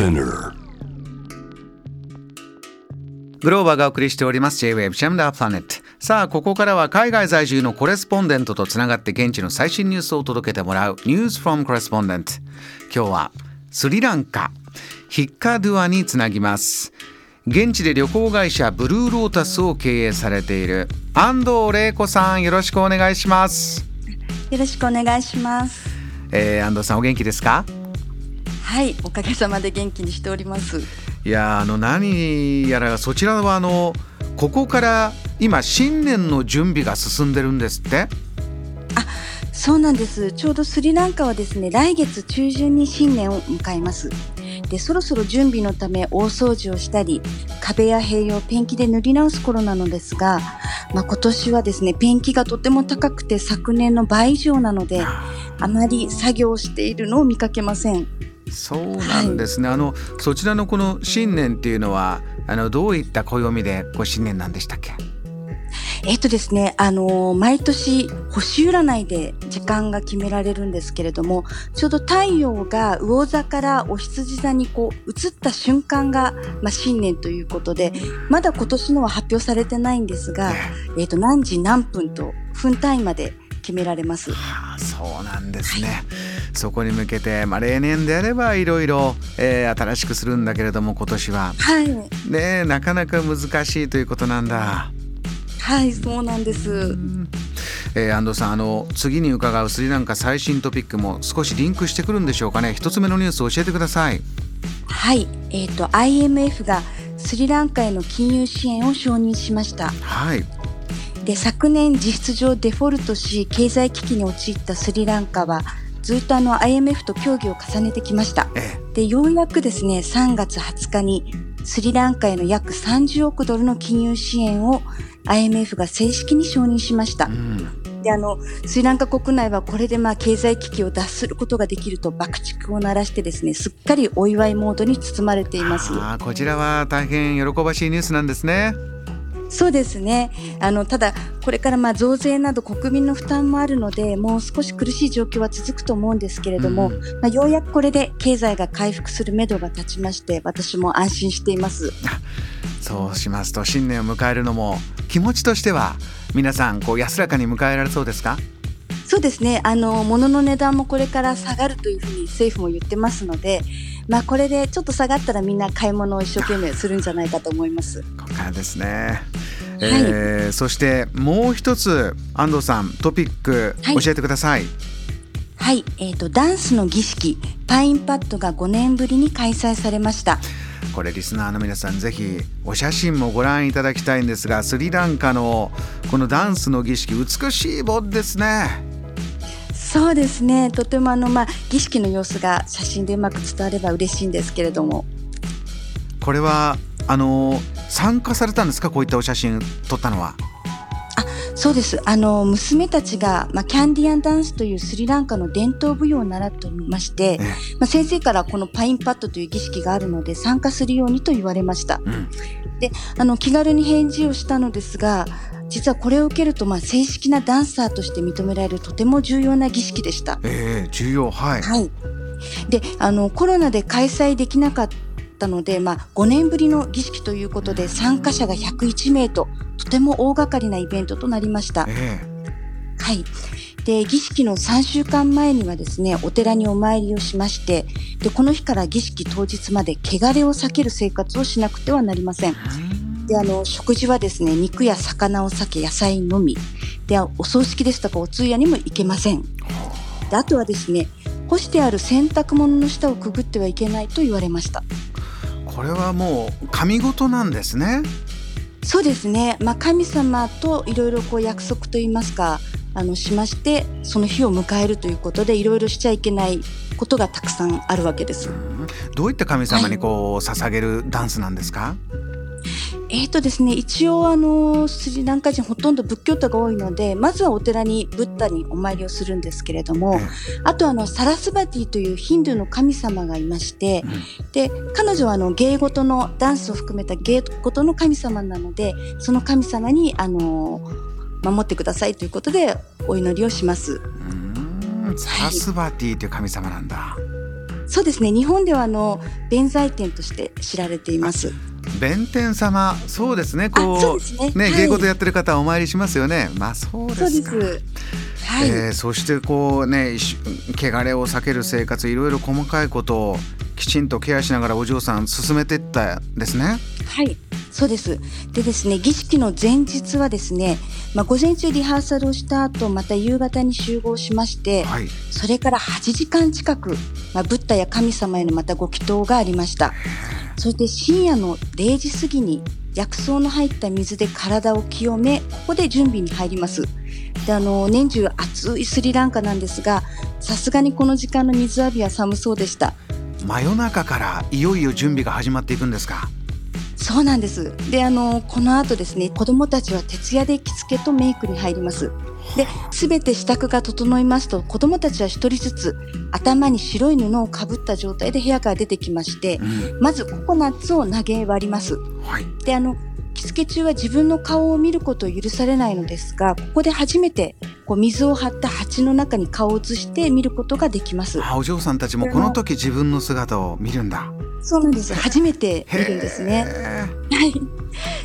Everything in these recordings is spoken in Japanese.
Spinner. グローバーがお送りしております。J-Wave シャムダープラネットさあここからは海外在住のコレスポンデントとつながって現地の最新ニュースを届けてもらう。News from Correspondent 今日はスリランカヒッカドゥアにつなぎます。現地で旅行会社ブルーロータスを経営されている。安藤玲子さんよろしくお願いします。よろしくお願いします。えー、安藤さんお元気ですか？はいおかげさまで元気にしております。いやあの何やらそちらはあのここから今新年の準備が進んでるんですって？そうなんです。ちょうどスリランカはですね来月中旬に新年を迎えます。でそろそろ準備のため大掃除をしたり壁や塀をペンキで塗り直す頃なのですが、まあ、今年はですねペンキがとても高くて昨年の倍以上なのであまり作業をしているのを見かけませんそうなんですね、あのそちらのこの新年っていうのはあのどういった暦でこう新年なんでしたっけ？えっとですね、あのー毎年星占いで時間が決められるんですけれども、ちょうど太陽が魚座からお羊座にこう移った瞬間が、まあ、新年ということで、まだ今年のは発表されてないんですが、えっと何時何分と分単位まで決められます。そうなんですね、そこに向けて、まあ、例年であればいろいろ、えー新しくするんだけれども今年は。はい、ねえなかなか難しいということなんだ。はい、そうなんです。えー安藤さんあの次に伺うスリランカ最新トピックも少しリンクしてくるんでしょうかね。一つ目のニュースを教えてください。はい、えっ、と IMF がスリランカへの金融支援を承認しました。はいで昨年実質上デフォルトし経済危機に陥ったスリランカはずっとあの IMF と協議を重ねてきました。えでようやくですね3月20日にスリランカへの約30億ドルの金融支援を IMF が正式に承認しました。えうん。であのスリランカ国内はこれでまあ経済危機を脱することができると爆竹を鳴らしてですねすっかりお祝いモードに包まれています。こちらは大変喜ばしいニュースなんですねそうですね。あの、ただ、これからまあ増税など国民の負担もあるので、もう少し苦しい状況は続くと思うんですけれども、うんまあ、ようやくこれで経済が回復するめどが立ちまして、私も安心しています。そうしますと新年を迎えるのも気持ちとしては皆さんこう安らかに迎えられそうですか？そうですね。あの、物の値段もこれから下がるというふうに政府も言ってますので、まあ、これでちょっと下がったらみんな買い物を一生懸命するんじゃないかと思います。ここからですね、えーそしてもう一つ安藤さんトピックはい教えてください、はい。えっ、と、ダンスの儀式、パインパッドが5年ぶりに開催されました。これリスナーの皆さんぜひお写真もご覧いただきたいんですがスリランカのこのダンスの儀式美しいボですねそうですね。とてもあの、まあ、儀式の様子が写真でうまく伝われば嬉しいんですけれども。これはあの参加されたんですか？こういったお写真撮ったのはそうです。あの、娘たちが、まあ、キャンディアンダンスというスリランカの伝統舞踊を習っておりまして、えまあ、先生からこのパインパッドという儀式があるので参加するようにと言われました。うんで、あの、気軽に返事をしたのですが、実はこれを受けると、まあ、正式なダンサーとして認められるとても重要な儀式でした。えー重要はい、はい。で、あの、コロナで開催できなかったので、まあ、5年ぶりの儀式ということで、参加者が101名と、とても大掛かりなイベントとなりました。えはい。で、儀式の3週間前にはですね、お寺にお参りをしまして、で、この日から儀式当日まで汚れを避ける生活をしなくてはなりません。ーで、あの、食事はですね、肉や魚を避け、野菜のみ。で、お葬式ですとかお通夜にも行けません。で、あとはですね、干してある洗濯物の下をくぐってはいけないと言われました。これはもう神事なんですねそうですね。まあ、神様といろいろこう約束といいますか、あの、しまして、その日を迎えるということで、いろいろしちゃいけないことがたくさんあるわけです。どういった神様にこう捧げるダンスなんですか、えーとですね、一応あのスリランカ人ほとんど仏教徒が多いのでまずはお寺にブッダにお参りをするんですけれども、えあとあのサラスバティというヒンドゥーの神様がいまして、で彼女はあの芸事のダンスを含めた芸事の神様なのでその神様にあの守ってくださいということでお祈りをします。うーん。サラスバティという神様なんだ、そうですね。日本ではあの弁財天として知られています弁天様そうですね。こうね。ね、はい。芸事やってる方はお参りしますよね。まあそうですかそうです。はい、えーそしてこうねし汚れを避ける生活いろいろ細かいことをきちんとケアしながらお嬢さん進めていったんですね。はい、そうです。でですね、儀式の前日はですね、まあ、午前中リハーサルをした後、また夕方に集合しまして、はい。それから8時間近く、まあ、ブッダや神様へのまたご祈祷がありました。そして深夜の0時過ぎに薬草の入った水で体を清め、ここで準備に入ります。で、あの、年中暑いスリランカなんですが、さすがにこの時間の水浴びは寒そうでした。真夜中からいよいよ準備が始まっていくんですか？そうなんです。で、あの、この後ですね、子供たちは徹夜で着付けとメイクに入ります。で、すべて支度が整いますと、子供たちは一人ずつ頭に白い布をかぶった状態で部屋から出てきましてう、んまずココナッツを投げ割ります。はいで、あの、着付け中は自分の顔を見ることを許されないのですが、ここで初めてこう水を張った鉢の中に顔を移して見ることができます。あお嬢さんたちもこの時自分の姿を見るんだそうなんです。初めて見るんですね。へはい。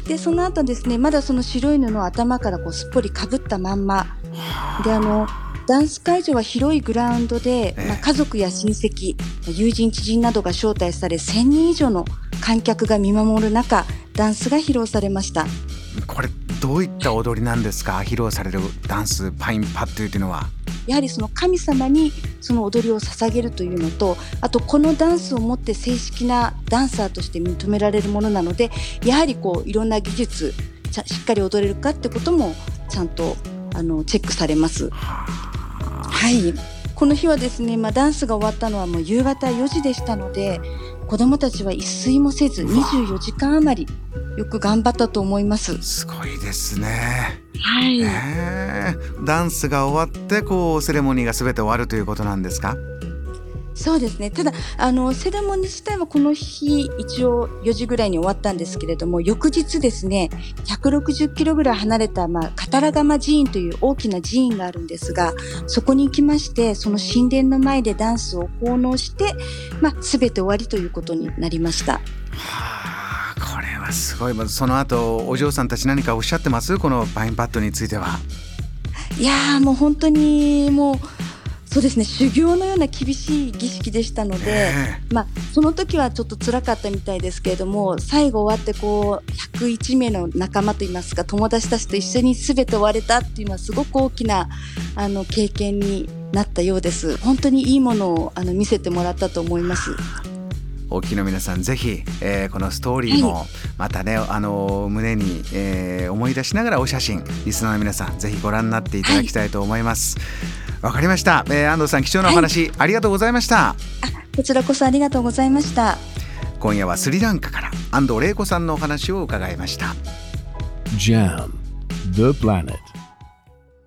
で、その後ですね、まだその白い布を頭からこうすっぽりかぶったまんま。ーで、あの、ダンス会場は広いグラウンドで、ええ。まあ、家族や親戚、友人知人などが招待され、1000人以上の観客が見守る中、ダンスが披露されました。これどういった踊りなんですか？披露されるダンスパインパッというというのは。やはりその神様にその踊りを捧げるというのと、あとこのダンスをもって正式なダンサーとして認められるものなので、やはりこういろんな技術、しっかり踊れるかってこともちゃんとあのチェックされます。はい。この日はですね、まあ、ダンスが終わったのはもう夕方4時でしたので、子供たちは一睡もせずうわ24時間余りよく頑張ったと思います。すごいですね、はい。へーダンスが終わってこうセレモニーが全て終わるということなんですか？そうですね。ただ、あの、セレモニー自体はこの日、一応4時ぐらいに終わったんですけれども、翌日ですね、160キロぐらい離れた、まあ、カタラガマ寺院という大きな寺院があるんですが、そこに行きまして、その神殿の前でダンスを奉納して、まあ、すべて終わりということになりました。はあこれはすごいまずその後お嬢さんたち何かおっしゃってます？このパインパッドについてはいやーもう本当にもうそうですね。修行のような厳しい儀式でしたので、えまあ、その時はちょっと辛かったみたいですけれども最後終わってこう101名の仲間といいますか友達たちと一緒に全て終われたっていうのはすごく大きなあの経験になったようです。本当にいいものをあの見せてもらったと思います。お聞きの皆さんぜひ、えーこのストーリーもまたね、あの胸に、えー思い出しながらお写真リスナーの皆さんぜひご覧になっていただきたいと思いますわ、かりました、えー安藤さん貴重なお話、ありがとうございました。こちらこそありがとうございました。今夜はスリランカから安藤玲子さんのお話を伺いました。Jam, the planet.